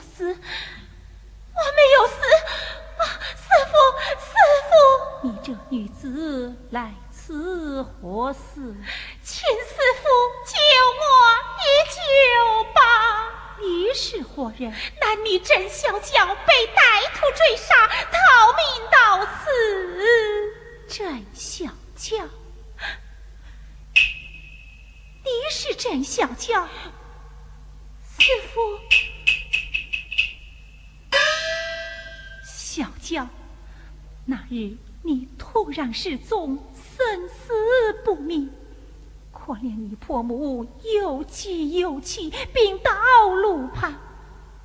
死，我没有死，啊，师傅，师傅，你这女子来此何事？请师傅救我一救吧！你是何人？男女真小娇被歹徒追杀，逃命到此。真小娇，你是真小娇？日你突然失踪，生死不明，可怜你婆母又急又气，病倒路旁，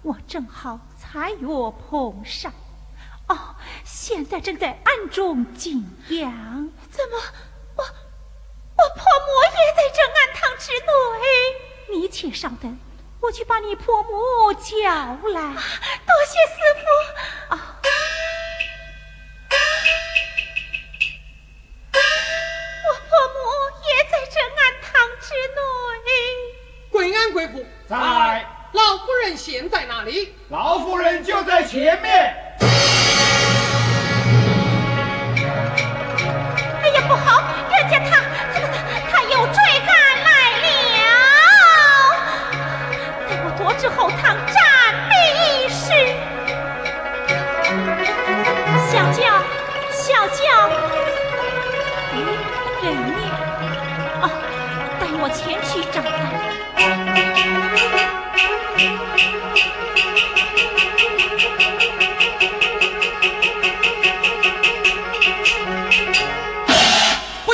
我正好才约碰上。哦，现在正在暗中静养。怎么，我我婆母也在这暗堂之内？你且稍等。我去把你婆母叫来，多谢师傅。啊，Jimmy!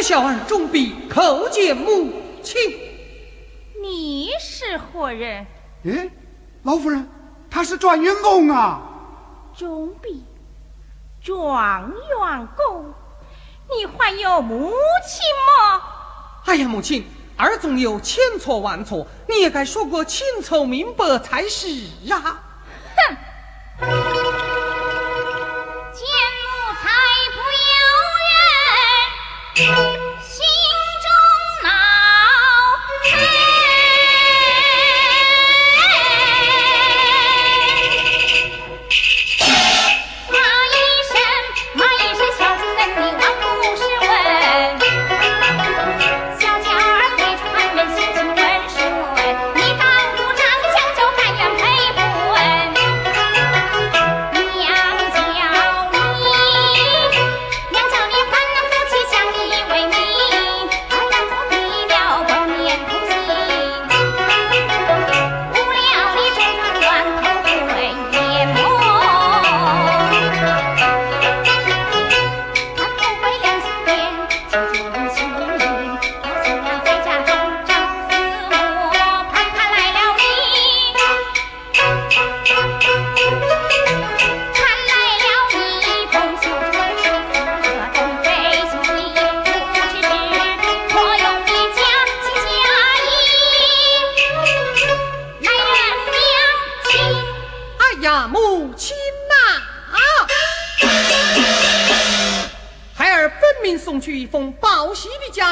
不孝儿终必叩见母亲。你是何人？哎，老夫人，他是状元公啊！忠弼，状元公，你还有母亲吗？哎呀，母亲，儿总有千错万错，你也该说个清楚明白才是啊！哼。Thank you.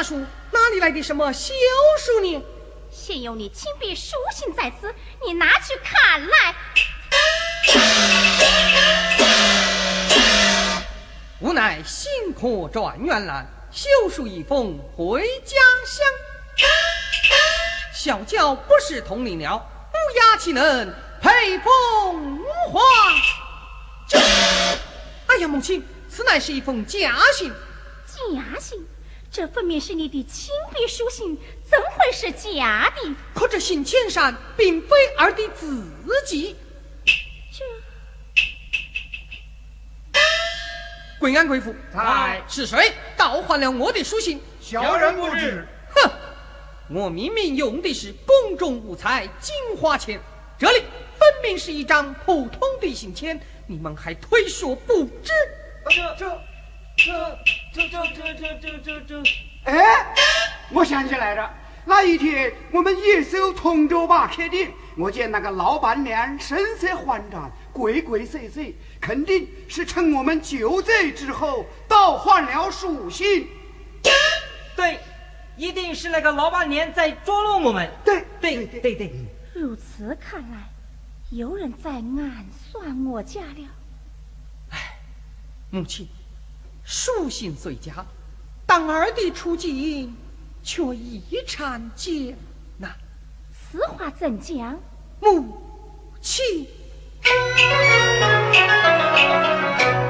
什么休书呢？现有你亲笔书信在此，你拿去看来。无奈辛苦转院来，休书一封回家乡。小娇不是同龄鸟，乌鸦岂能配风花？哎呀，母亲，此乃是一封假信。假信。这分明是你的亲笔书信，怎会是假的？可这信签上并非儿的字迹。这，贵安贵妇，在是谁盗换了我的书信？小人不知。哼，我明明用的是宫中五彩金花签，这里分明是一张普通的信签，你们还推说不知？这这。这这这这这这这这，哎，我想起来了，那一天我们一艘同州坝客店，我见那个老板娘神色慌张，鬼鬼祟祟，肯定是趁我们酒醉之后倒换了属性。对，一定是那个老板娘在捉弄我们。对对对对对。如此看来，有人在暗算我家了。哎，母亲，书信虽佳，但二弟处境却异常艰难。此话怎讲？母亲，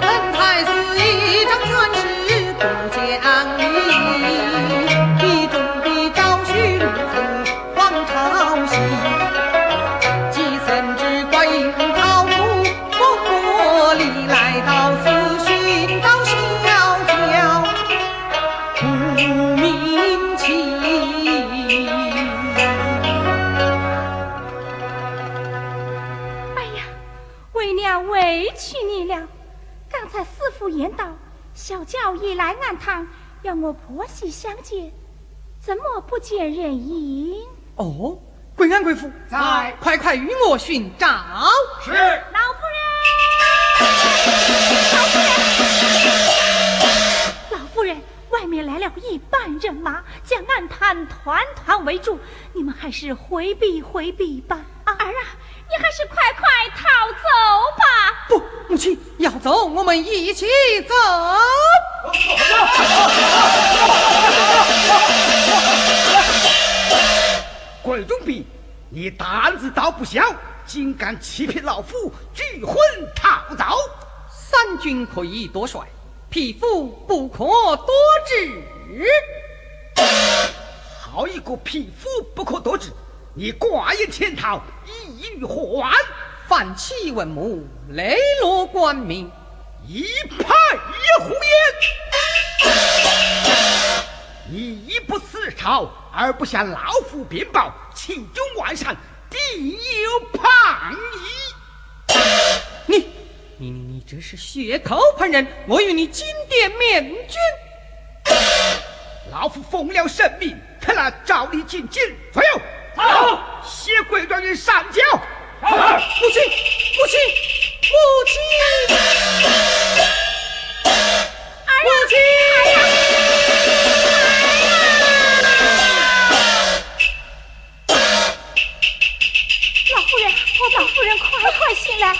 本太子一张传旨不讲理，婆媳相见，怎么不见人影？哦，贵安贵妇在快快与我寻找。是。老夫人，老夫人，外面来了一班人马，将暗探团团围住，你们还是回避回避吧。啊，儿啊，你还是快快逃走吧。不，母亲要走，我们一起走。贵中兵，你胆子倒不小，竟敢欺骗老夫，拒婚逃走。三军可以夺帅，匹夫不可多智。好一个匹夫不可得志！你寡言潜逃，意欲何安？反起文目，磊落官名，一派也胡言！你一不思朝，二不向老夫禀报，其中万善，定有旁疑。你你你你这是血口喷人！我与你金殿面君。老夫奉了圣命，特来召你进京。左右，好，谢贵状元上交。母亲，母亲，母亲，母亲。老夫人，我老夫人，快快醒来！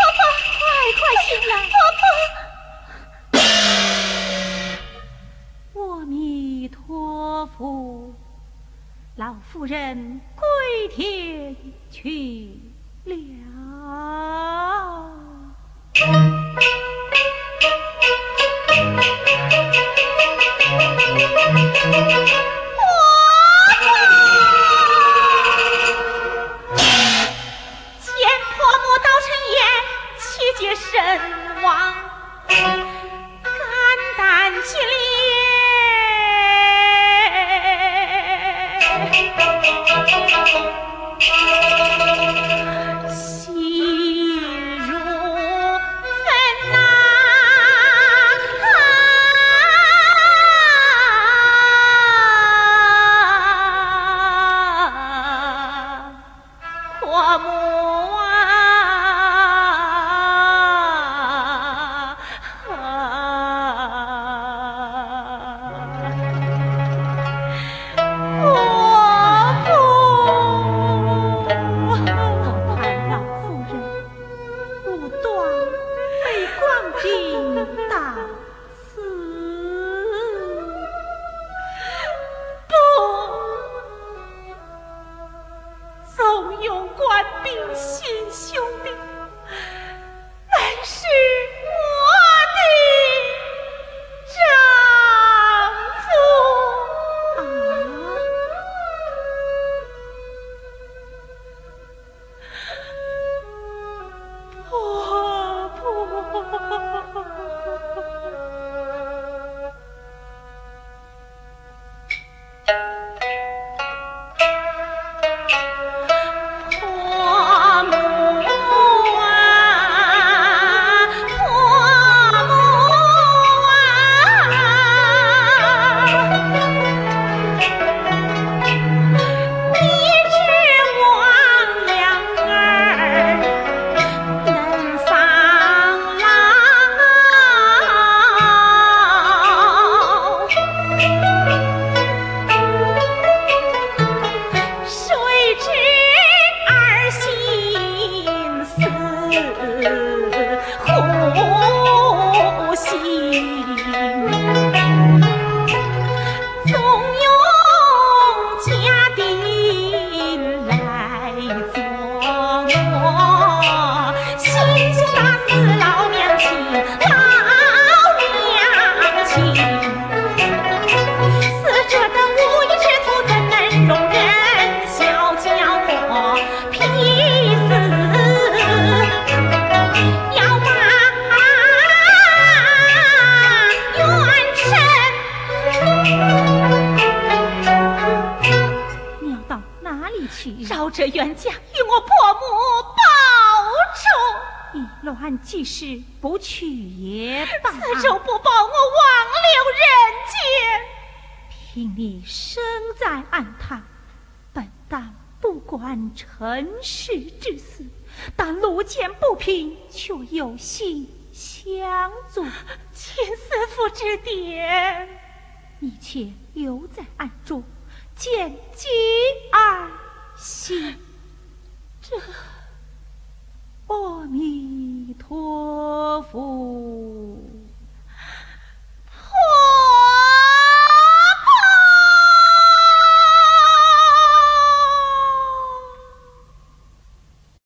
老夫人归天去了。不用官兵心，兄弟难施。家与我婆母保住，以乱即事，不去也罢。此仇不报，我枉留人间。凭你生在暗堂，本当不管尘世之事，但路见不平，却有心相助。请师傅指点，你且留在暗中，见机而行。阿弥陀佛。